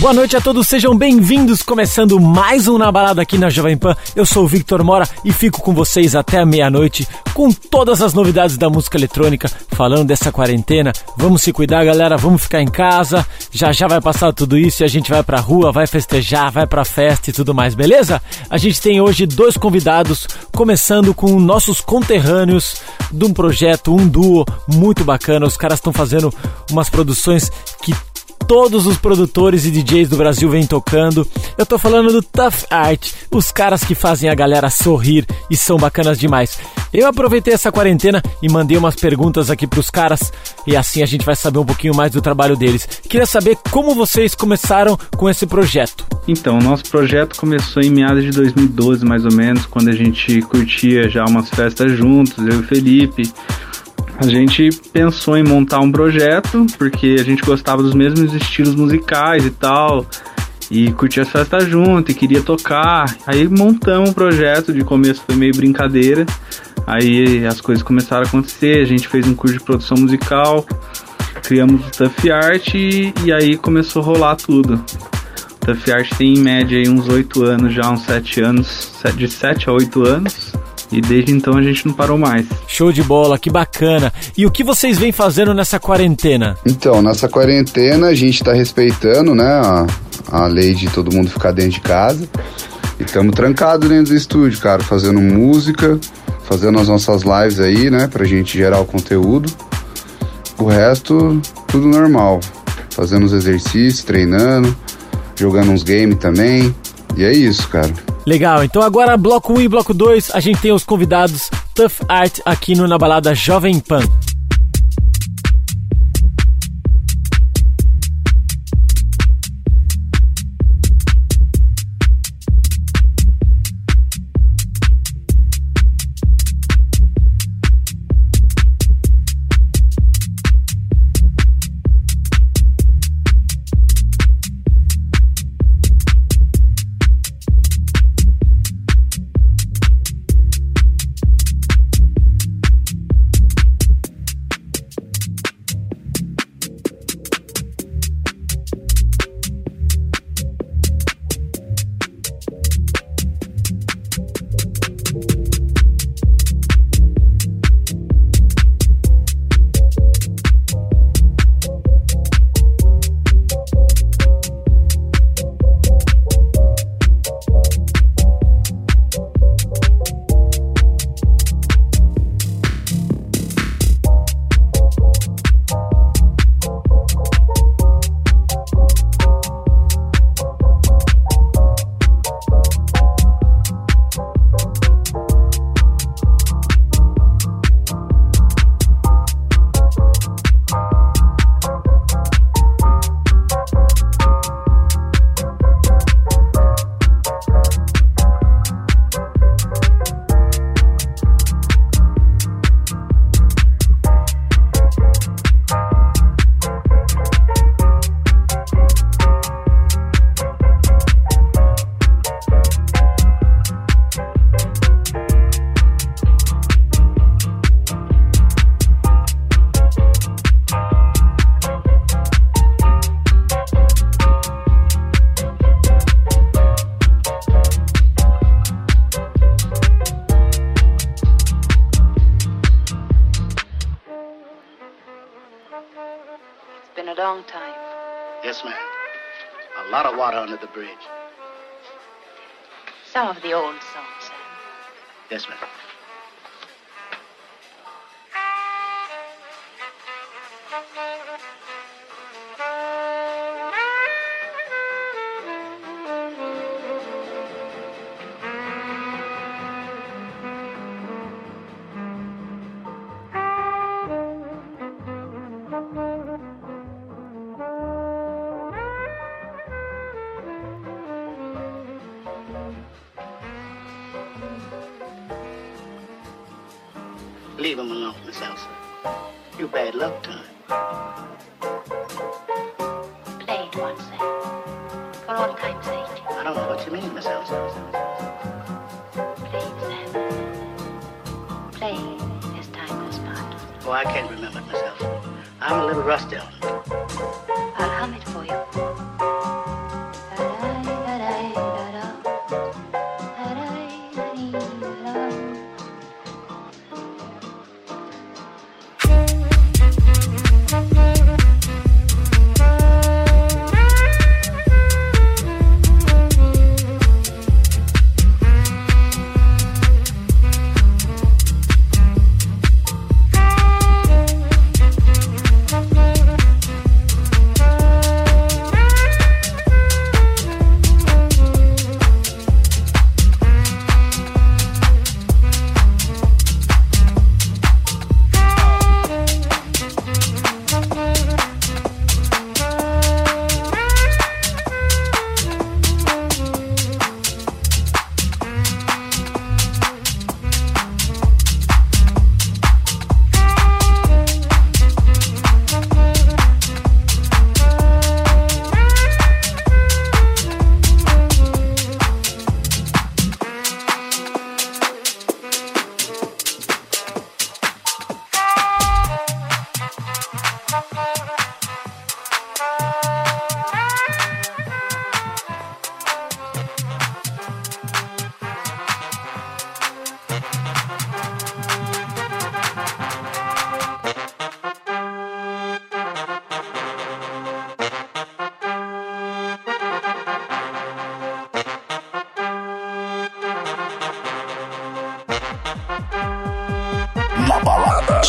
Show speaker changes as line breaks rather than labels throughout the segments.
Boa noite a todos, sejam bem-vindos. Começando mais um Na Balada aqui na Jovem Pan. Eu sou o Victor Mora e fico com vocês até a meia-noite com todas as novidades da música eletrônica, falando dessa quarentena. Vamos se cuidar, galera, vamos ficar em casa. Já já vai passar tudo isso e a gente vai pra rua, vai festejar, vai pra festa e tudo mais, beleza? A gente tem hoje dois convidados, começando com nossos conterrâneos de um projeto, um duo muito bacana. Os caras estão fazendo umas produções que todos os produtores e DJs do Brasil vêm tocando. Eu tô falando do Tough Art, os caras que fazem a galera sorrir e são bacanas demais. Eu aproveitei essa quarentena e mandei umas perguntas aqui pros caras e assim a gente vai saber um pouquinho mais do trabalho deles. Queria saber como vocês começaram com esse projeto.
Então, nosso projeto começou em meados de 2012, mais ou menos, quando a gente curtia já umas festas juntos, eu e o Felipe. A gente pensou em montar um projeto, porque a gente gostava dos mesmos estilos musicais e tal, e curtia as festas junto e queria tocar. Aí montamos um projeto, de começo foi meio brincadeira, aí as coisas começaram a acontecer, a gente fez um curso de produção musical, criamos o Tuff Art e, e aí começou a rolar tudo. O Tuff Art tem em média uns 8 anos já, uns 7 anos, de 7 a 8 anos. E desde então a gente não parou mais.
Show de bola, que bacana. E o que vocês vêm fazendo nessa quarentena?
Então, nessa quarentena a gente está respeitando, né, a, a lei de todo mundo ficar dentro de casa. E estamos trancados dentro do estúdio, cara, fazendo música, fazendo as nossas lives aí, né, pra gente gerar o conteúdo. O resto, tudo normal. Fazendo os exercícios, treinando, jogando uns games também. E é isso, cara.
Legal, então agora bloco 1 e bloco 2 a gente tem os convidados Tough Art aqui no Na Balada Jovem Pan.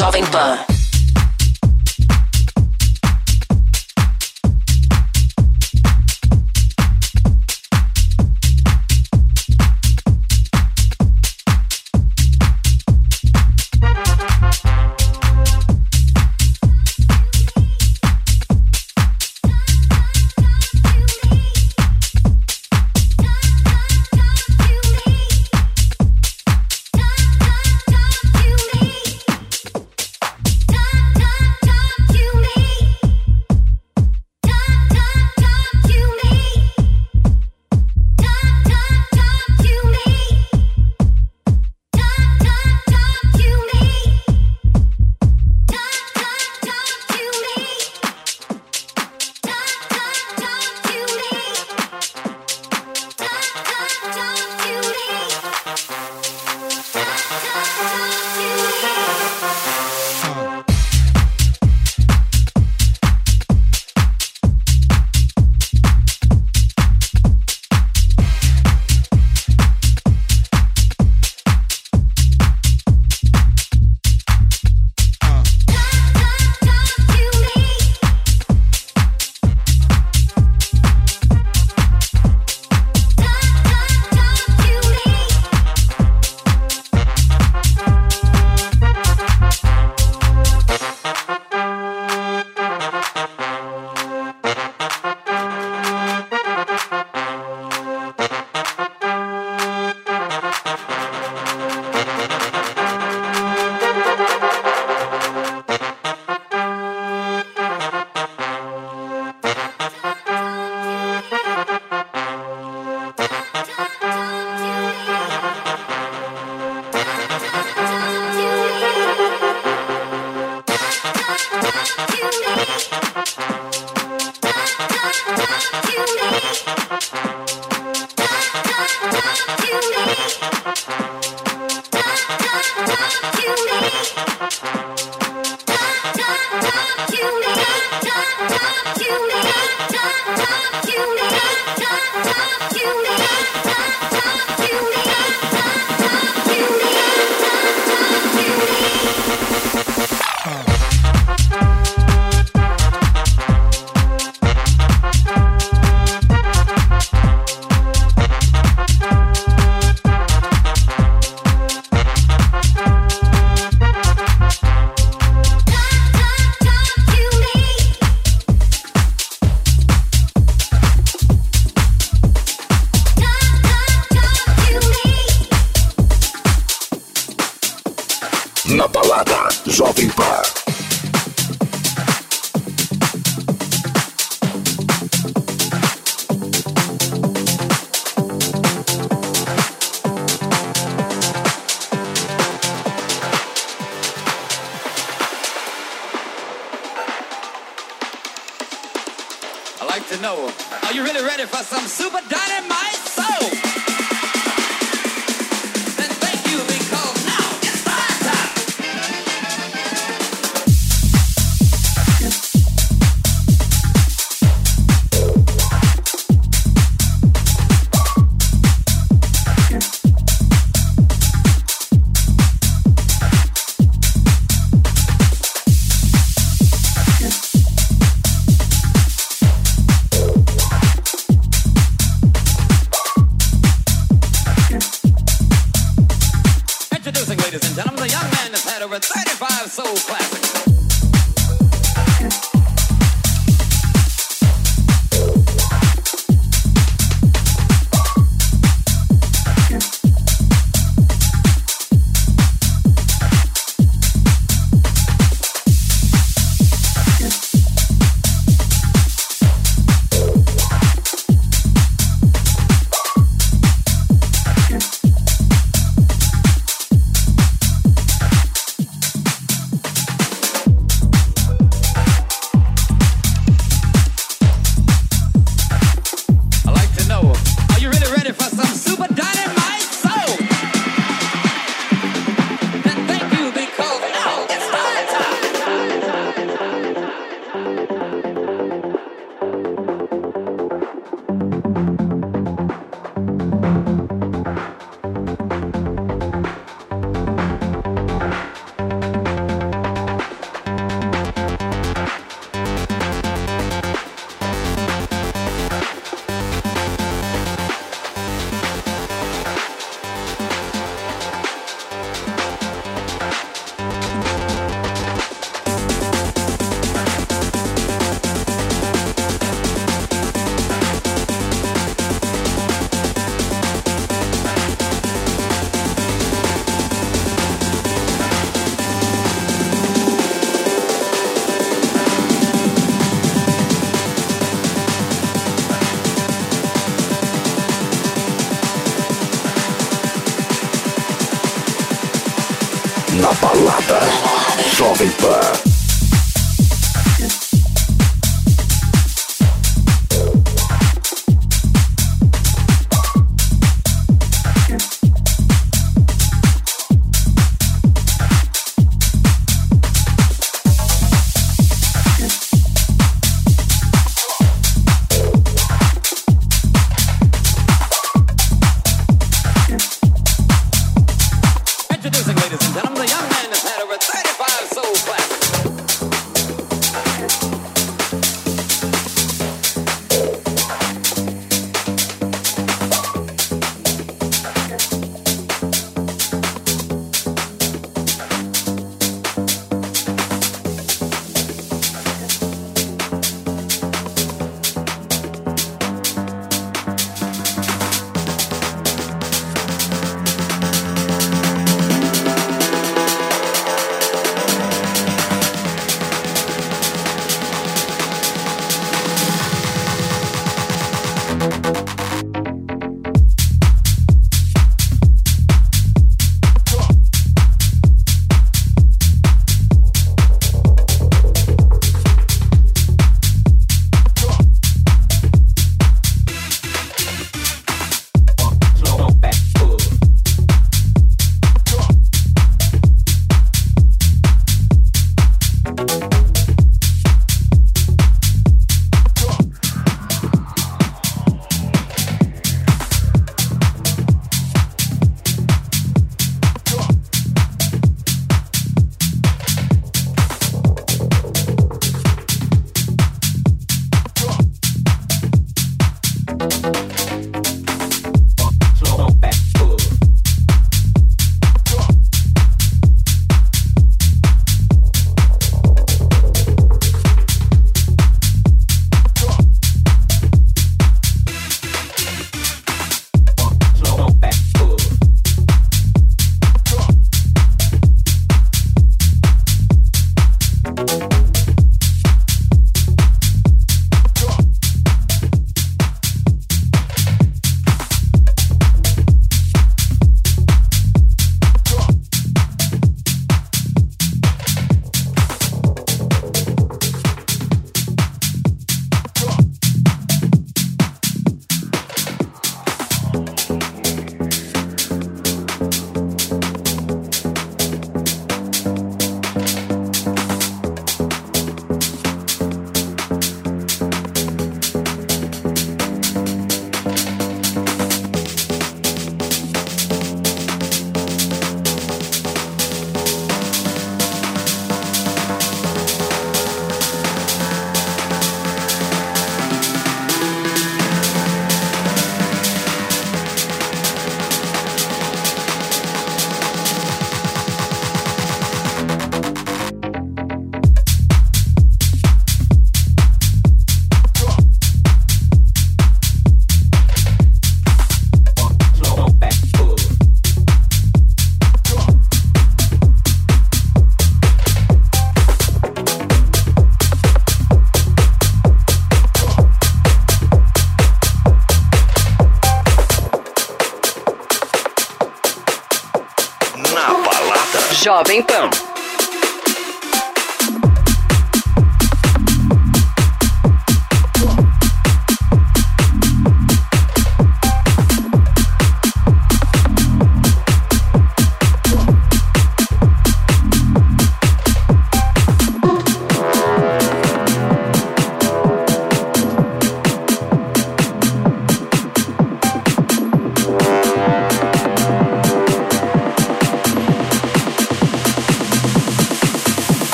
Jovem Pan.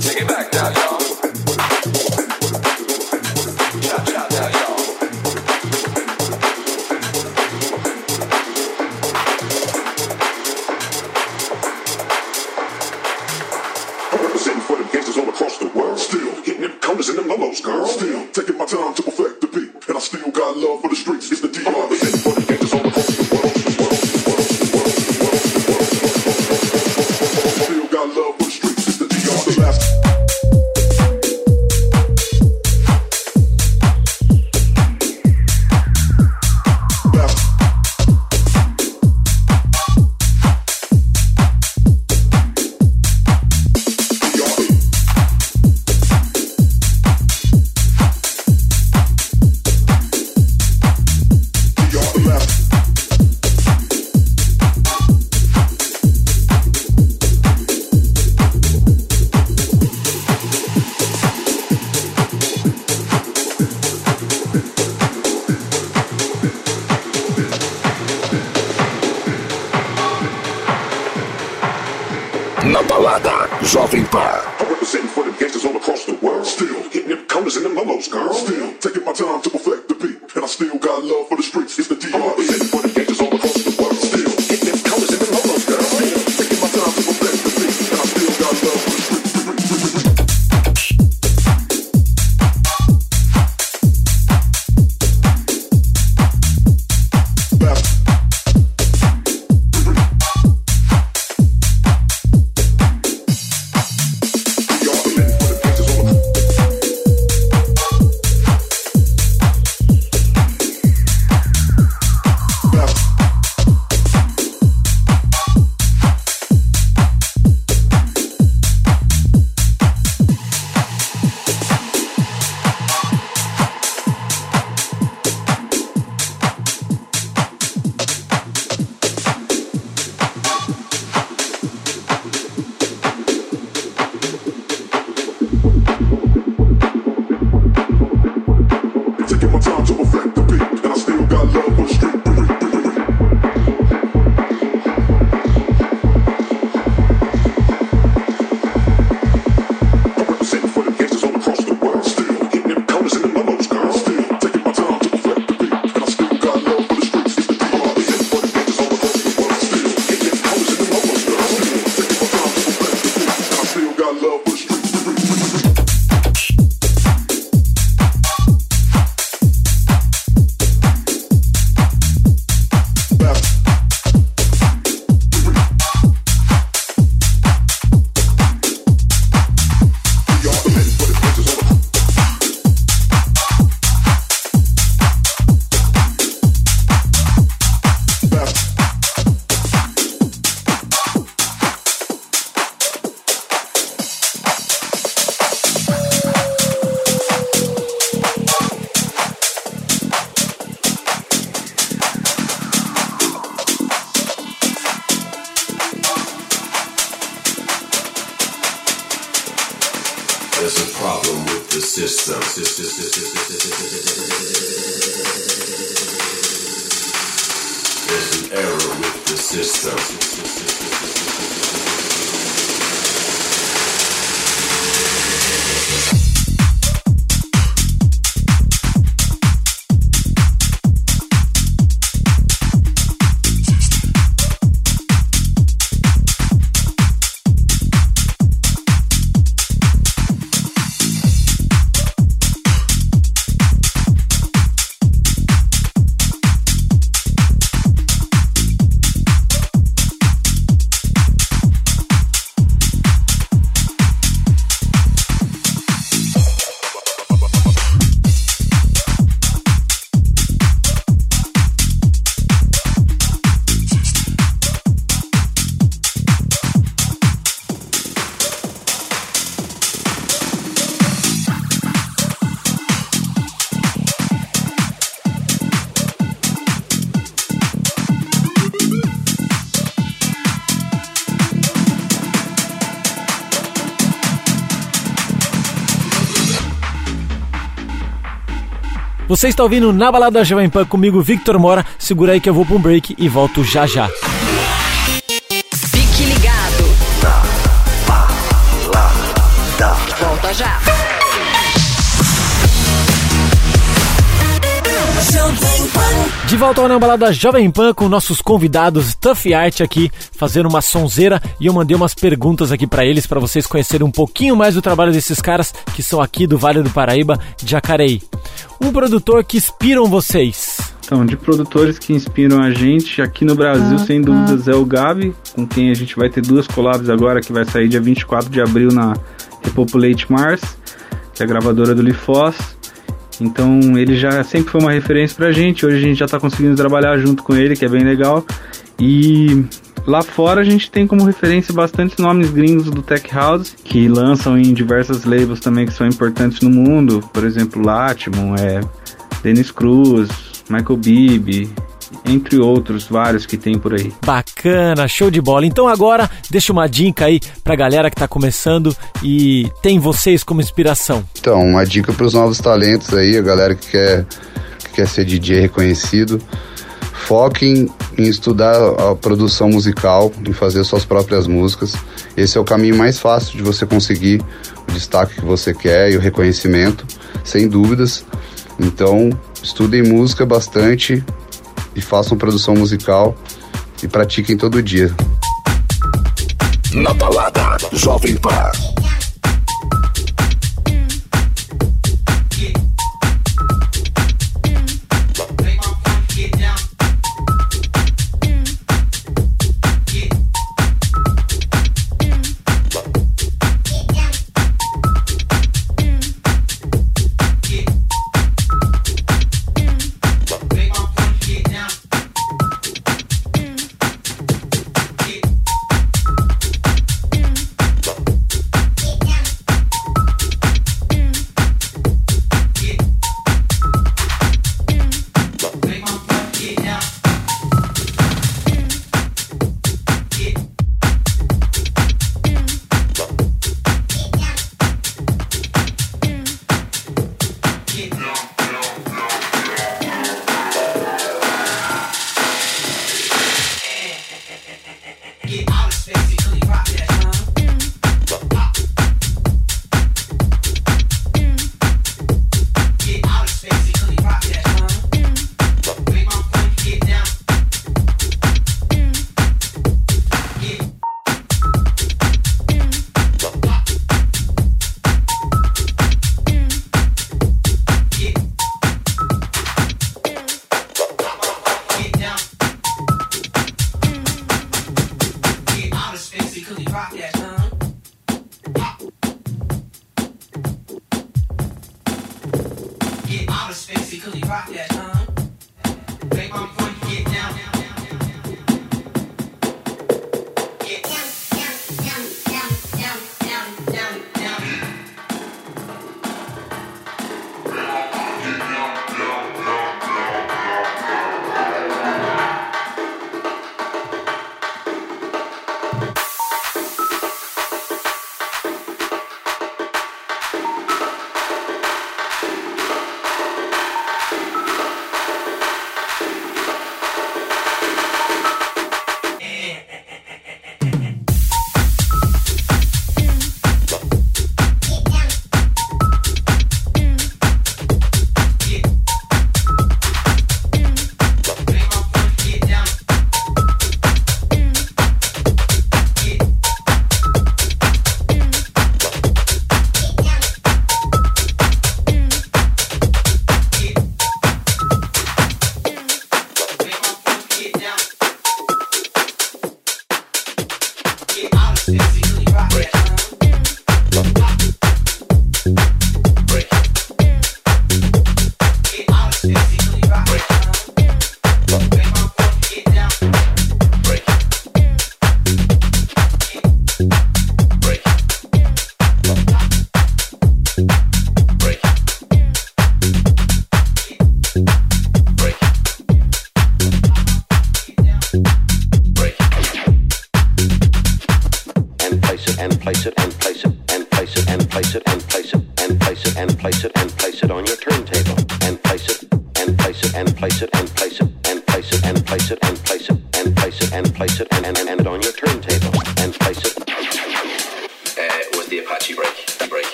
Take it back now, y'all.
Problem with the system. There's an error with the system.
Você está ouvindo na balada Jovem Pan comigo, Victor Mora. Segura aí que eu vou para um break e volto já já. De volta ao Na Balada Jovem Pan com nossos convidados Tough Art aqui, fazendo uma sonzeira e eu mandei umas perguntas aqui pra eles para vocês conhecerem um pouquinho mais do trabalho desses caras que são aqui do Vale do Paraíba, de Jacareí. Um produtor que inspiram vocês.
Então, de produtores que inspiram a gente aqui no Brasil, sem dúvidas, é o Gabi, com quem a gente vai ter duas collabs agora, que vai sair dia 24 de abril na Repopulate Mars, que é a gravadora do Lifoz. Então ele já sempre foi uma referência pra gente, hoje a gente já tá conseguindo trabalhar junto com ele, que é bem legal. E lá fora a gente tem como referência bastante nomes gringos do Tech House, que lançam em diversas labels também que são importantes no mundo, por exemplo, Latimon, é, Dennis Cruz, Michael Bibi, entre outros vários que tem por aí.
Bacana, show de bola. Então agora deixa uma dica aí pra galera que tá começando e tem vocês como inspiração.
Então, uma dica para os novos talentos aí, a galera que quer, que quer ser DJ reconhecido. Foquem em estudar a produção musical, em fazer suas próprias músicas. Esse é o caminho mais fácil de você conseguir o destaque que você quer e o reconhecimento, sem dúvidas. Então, estudem música bastante e façam produção musical e pratiquem todo dia.
Na balada Jovem Pan.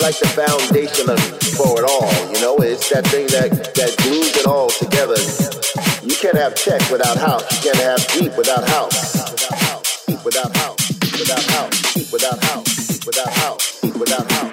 like the foundation of, for it all. You know, it's that thing that that glues it all together. You can't have tech without house. You can't have deep without house. Deep without house. Deep without house. Deep without house. Deep without house. Deep without house. Deep without house.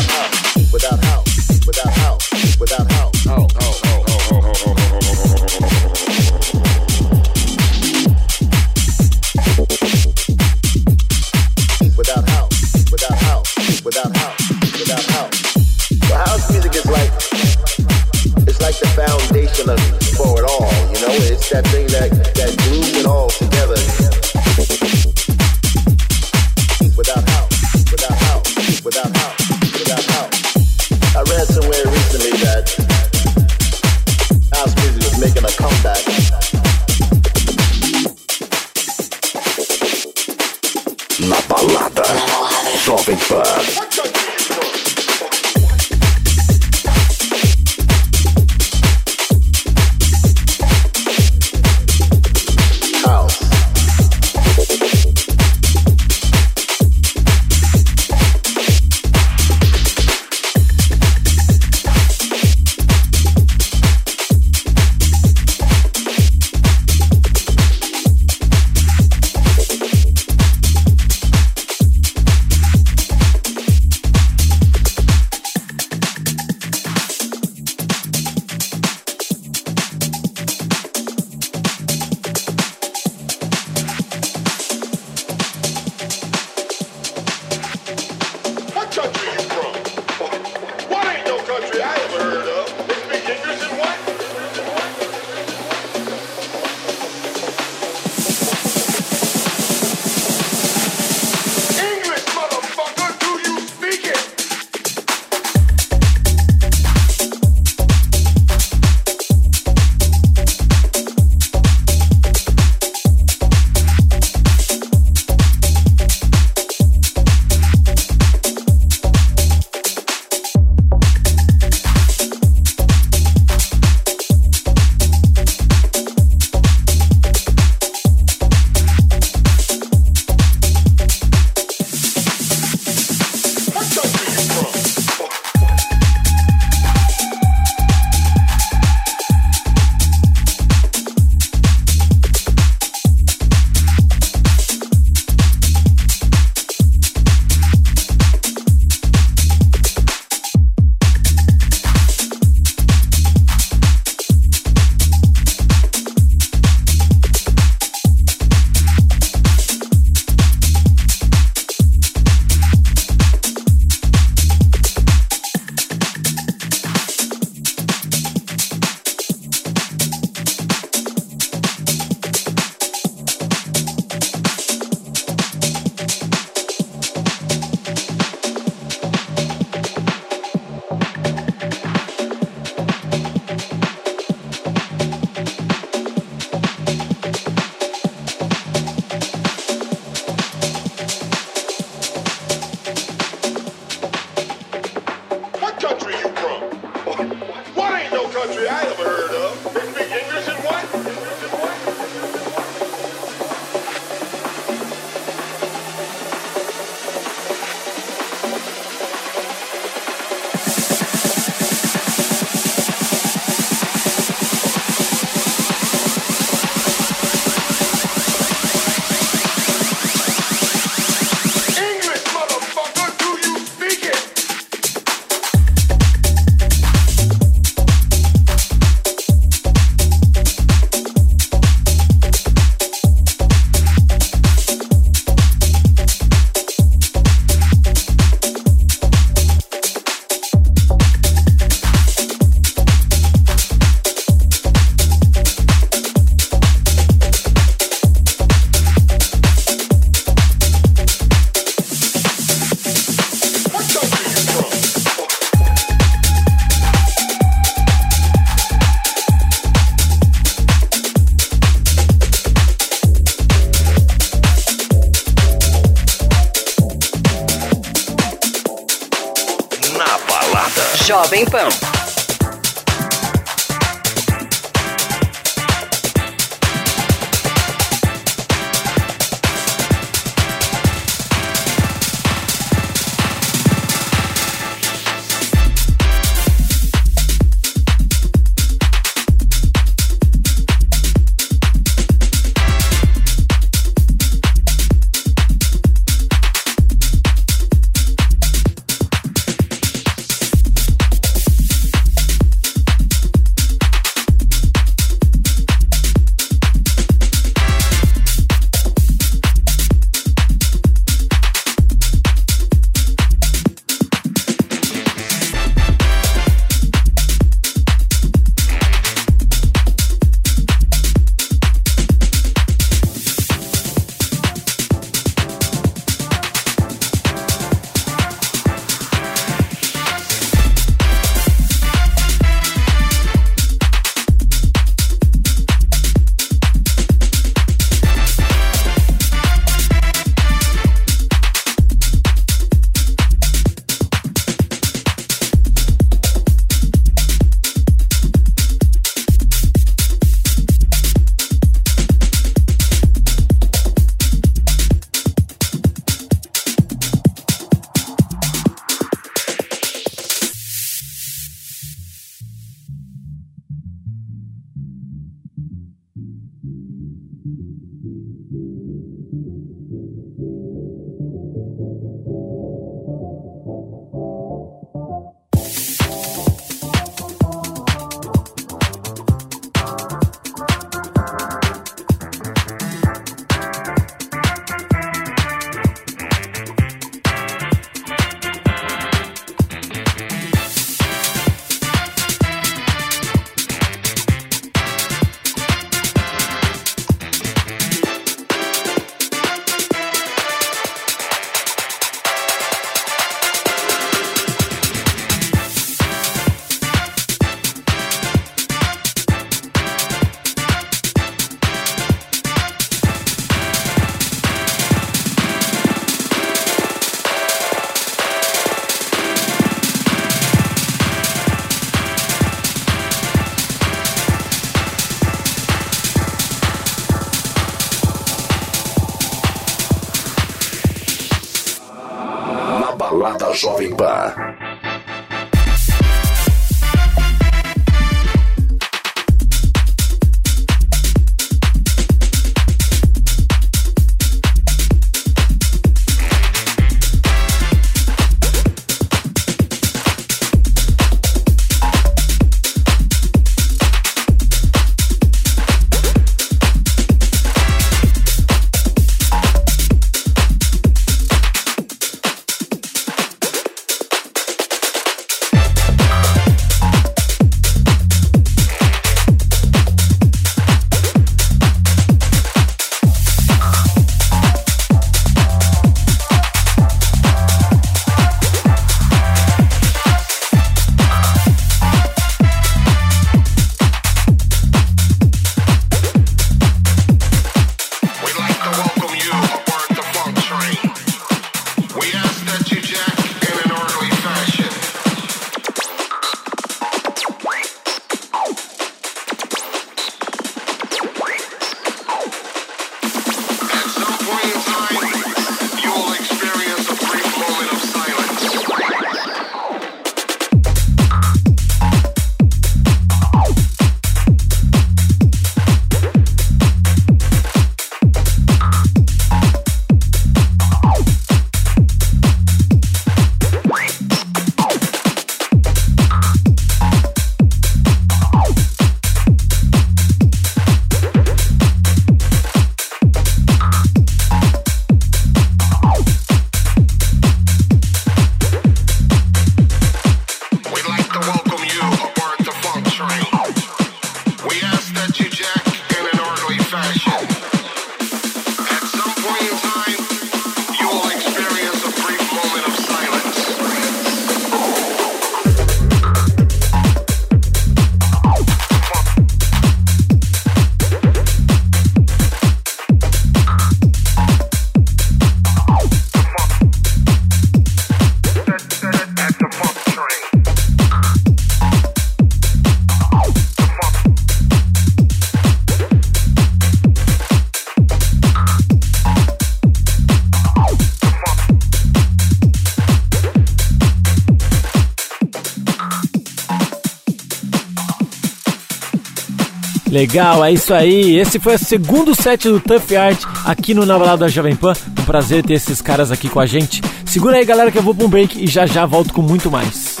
Legal, é isso aí. Esse foi o segundo set do Tough Art aqui no Na Balada Jovem Pan. Um prazer ter esses caras aqui com a gente. Segura aí, galera, que eu vou pra um break e já já volto com muito mais.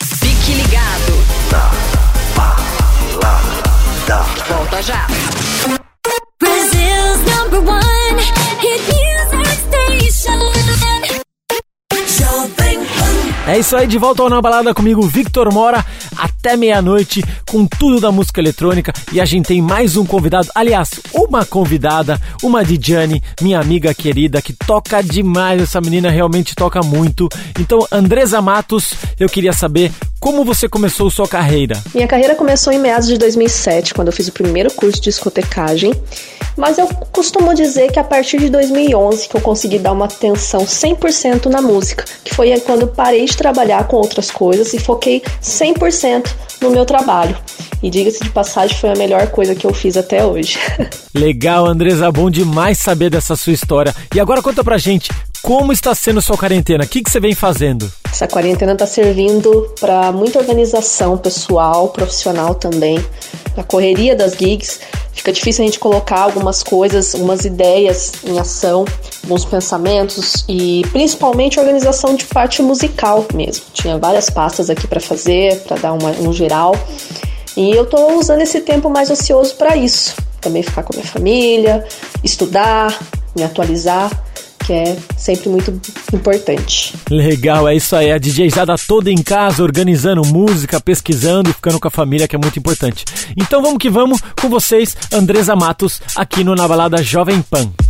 Fique ligado. Volta já.
Brazil's number one hit music station. Jovem Pan.
É isso aí, de volta ao Na Balada comigo, Victor Mora, até meia-noite, com tudo da música eletrônica. E a gente tem mais um convidado, aliás, uma convidada, uma Dijane, minha amiga querida, que toca demais. Essa menina realmente toca muito. Então, Andresa Matos, eu queria saber como você começou sua carreira.
Minha carreira começou em meados de 2007, quando eu fiz o primeiro curso de discotecagem. Mas eu costumo dizer que a partir de 2011 que eu consegui dar uma atenção 100% na música, que foi quando eu parei de trabalhar com outras coisas e foquei 100% no meu trabalho. E diga-se de passagem, foi a melhor coisa que eu fiz até hoje.
Legal, Andresa, bom demais saber dessa sua história. E agora conta pra gente, como está sendo sua quarentena? O que, que você vem fazendo?
Essa quarentena está servindo para muita organização pessoal, profissional também. Na correria das gigs, fica difícil a gente colocar algumas coisas, algumas ideias em ação, alguns pensamentos e principalmente organização de parte musical mesmo. Tinha várias pastas aqui para fazer, para dar uma, um geral. E eu tô usando esse tempo mais ocioso para isso. Também ficar com a minha família, estudar, me atualizar, que é sempre muito importante.
Legal, é isso aí. A DJzada toda em casa, organizando música, pesquisando ficando com a família, que é muito importante. Então vamos que vamos com vocês, Andresa Matos, aqui no Na Balada Jovem Pan.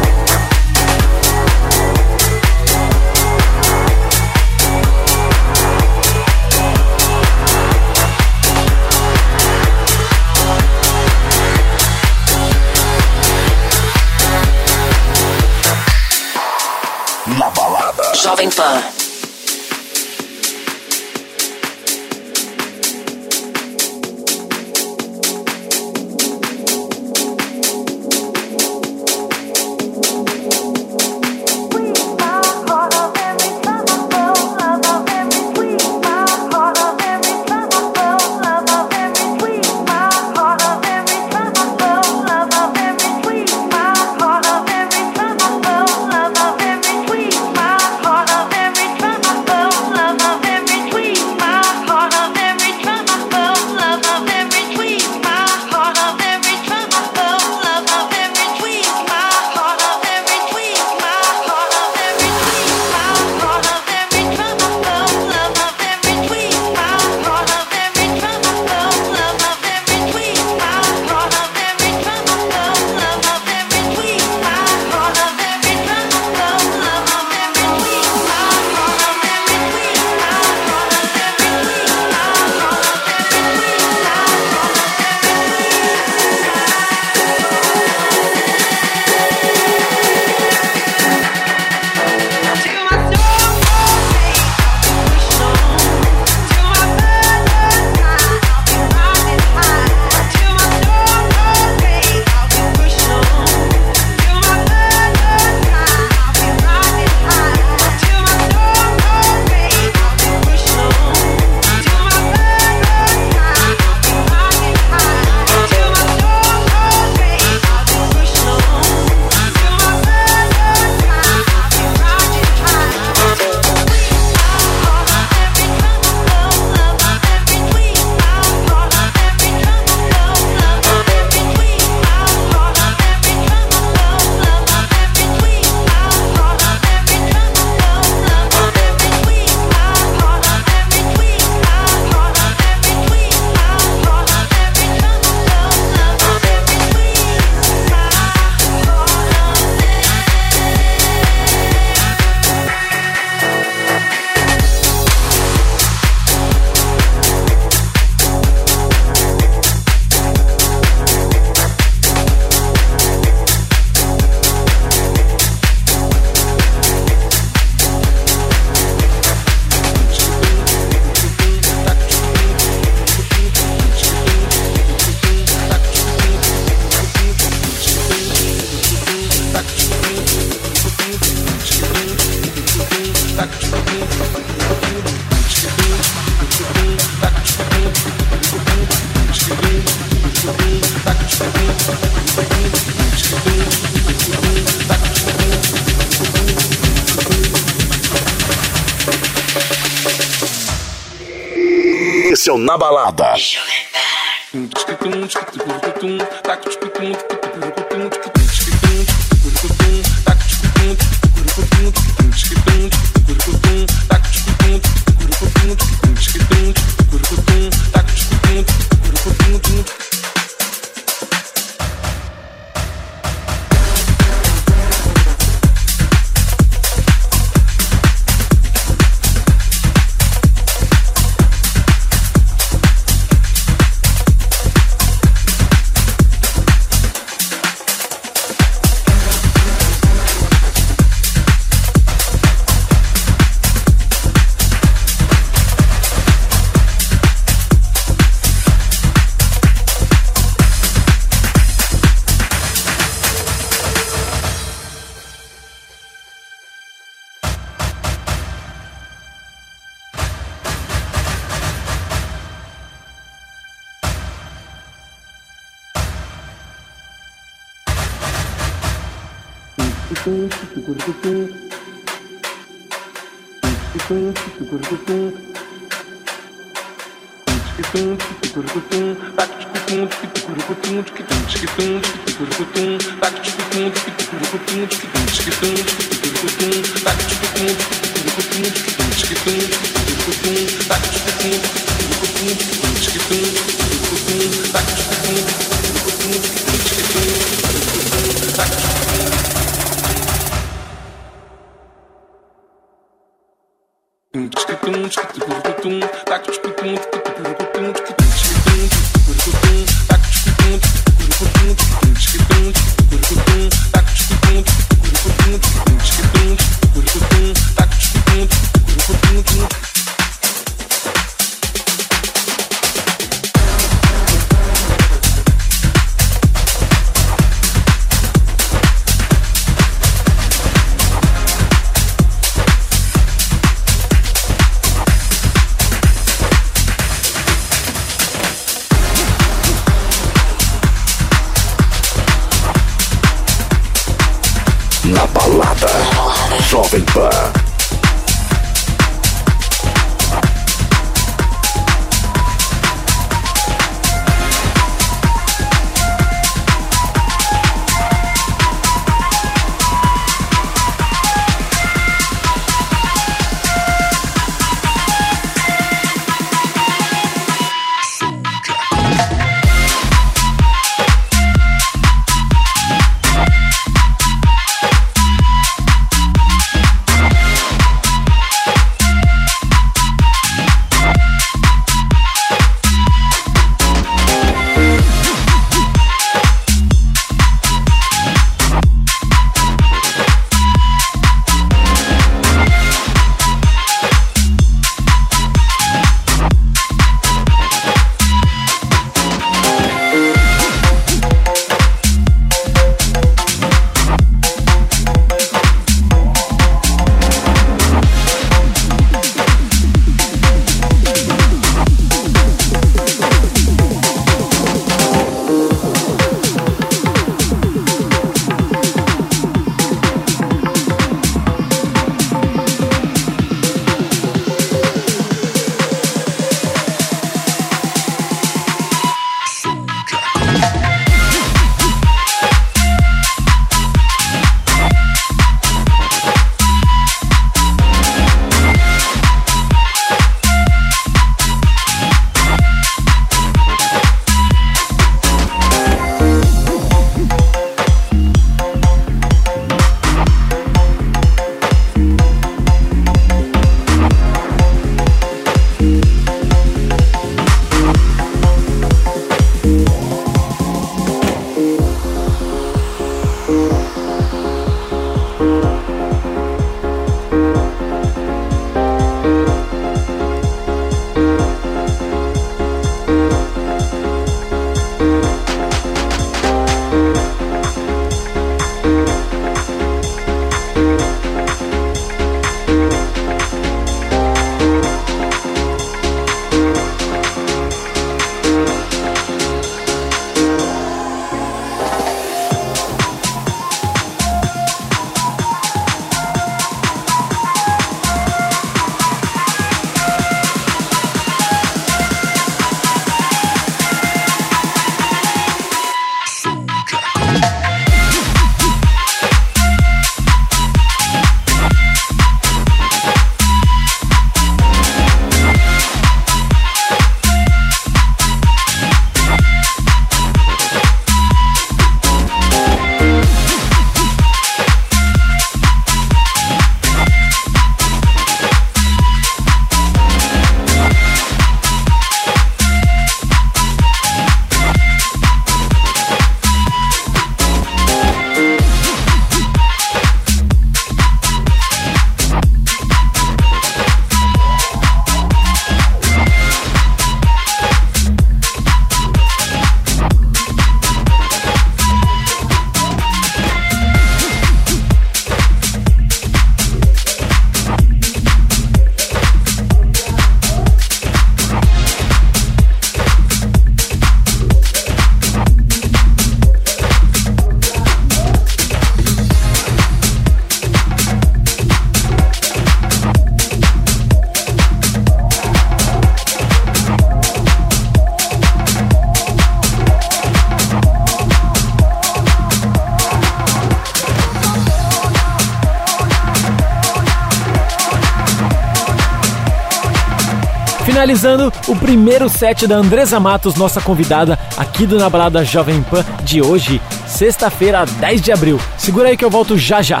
Finalizando o primeiro set da Andresa Matos, nossa convidada aqui do Na Balada Jovem Pan de hoje, sexta-feira, 10 de abril. Segura aí que eu volto já já.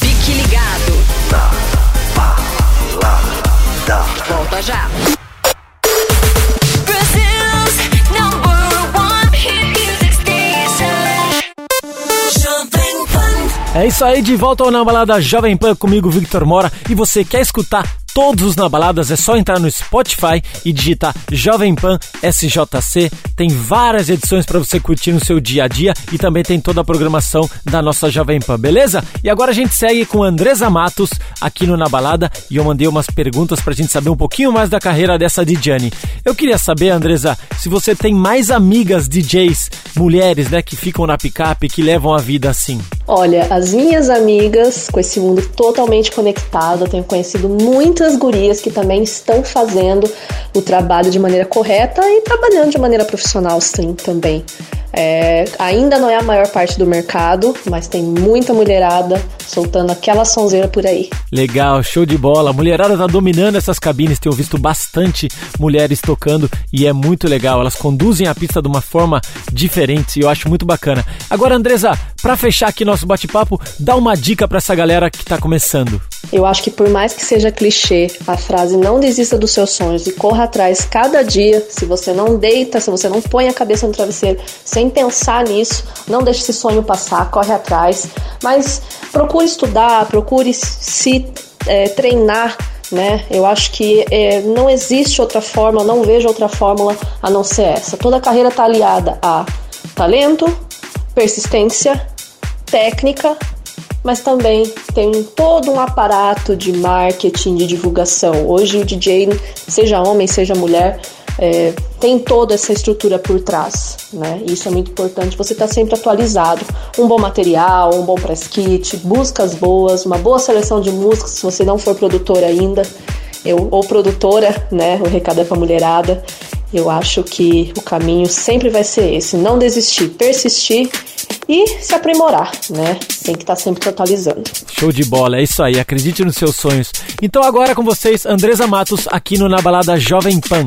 Fique ligado. Volta já.
Music station. Jovem Pan.
É isso aí, de volta ao Na Balada Jovem Pan comigo, Victor Mora. E você quer escutar todos os Na Baladas? É só entrar no Spotify e digitar Jovem Pan SJC. Tem várias edições para você curtir no seu dia a dia e também tem toda a programação da nossa Jovem Pan, beleza? E agora a gente segue com Andresa Matos aqui no Na Balada e eu mandei umas perguntas pra gente saber um pouquinho mais da carreira dessa Dijane. Eu queria saber, Andresa, se você tem mais amigas DJs, mulheres, né, que ficam na picape, que levam a vida assim.
Olha, as minhas amigas, com esse mundo totalmente conectado, eu tenho conhecido muitas gurias que também estão fazendo o trabalho de maneira correta e trabalhando de maneira profissional, sim, também. É, ainda não é a maior parte do mercado, mas tem muita mulherada soltando aquela sonzeira por aí.
Legal, show de bola. A mulherada tá dominando essas cabines. Tenho visto bastante mulheres tocando e é muito legal. Elas conduzem a pista de uma forma diferente e eu acho muito bacana. Agora, Andresa, pra fechar aqui nosso bate-papo, dá uma dica pra essa galera que tá começando.
Eu acho que por mais que seja clichê, a frase não desista dos seus sonhos e corra atrás cada dia, se você não deita, se você não põe a cabeça no travesseiro sem pensar nisso, não deixe esse sonho passar, corre atrás, mas procure estudar, procure se é, treinar, né? Eu acho que é, não existe outra eu não vejo outra fórmula a não ser essa. Toda carreira está aliada a talento, persistência, técnica mas também tem todo um aparato de marketing, de divulgação. Hoje o DJ, seja homem, seja mulher, é, tem toda essa estrutura por trás, né? Isso é muito importante. Você está sempre atualizado, um bom material, um bom press kit, buscas boas, uma boa seleção de músicas. Se você não for produtor ainda, eu, ou produtora, né? O recado é para mulherada. Eu acho que o caminho sempre vai ser esse: não desistir, persistir e se aprimorar, né? Tem que estar sempre se atualizando.
Show de bola, é isso aí, acredite nos seus sonhos. Então agora com vocês, Andresa Matos, aqui no Na Balada Jovem Pan.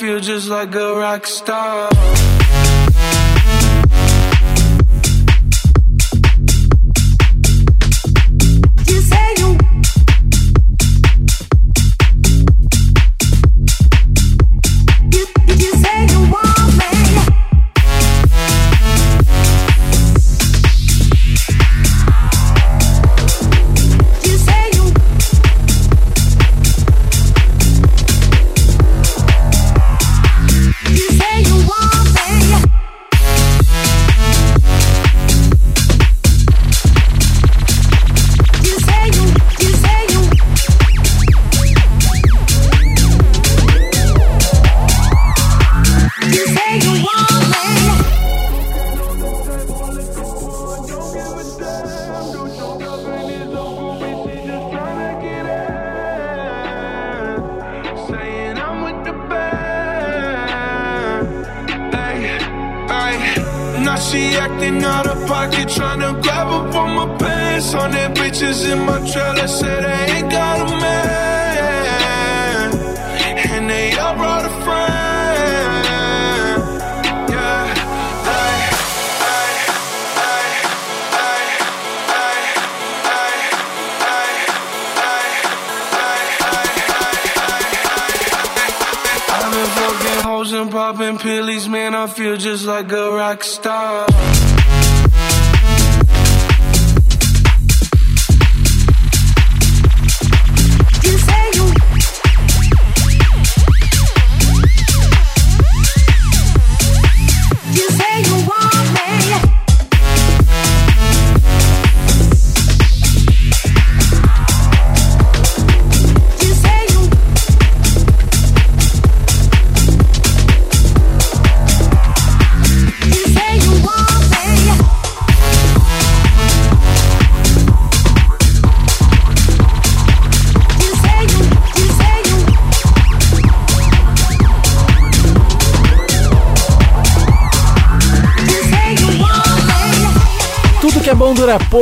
Feel just like a rock star.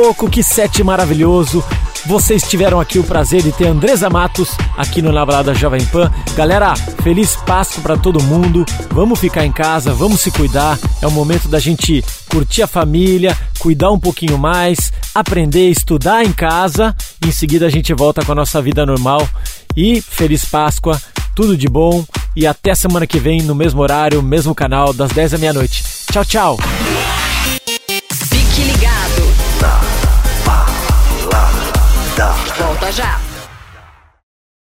Pouco, que sete maravilhoso. Vocês tiveram aqui o prazer de ter Andresa Matos aqui no Na Balada Jovem Pan. Galera, feliz Páscoa para todo mundo. Vamos ficar em casa, vamos se cuidar. É o momento da gente curtir a família, cuidar um pouquinho mais, aprender, estudar em casa. Em seguida a gente volta com a nossa vida normal. E feliz Páscoa, tudo de bom e até semana que vem no mesmo horário, mesmo canal, das 10 da meia-noite. Tchau, tchau. Volta já!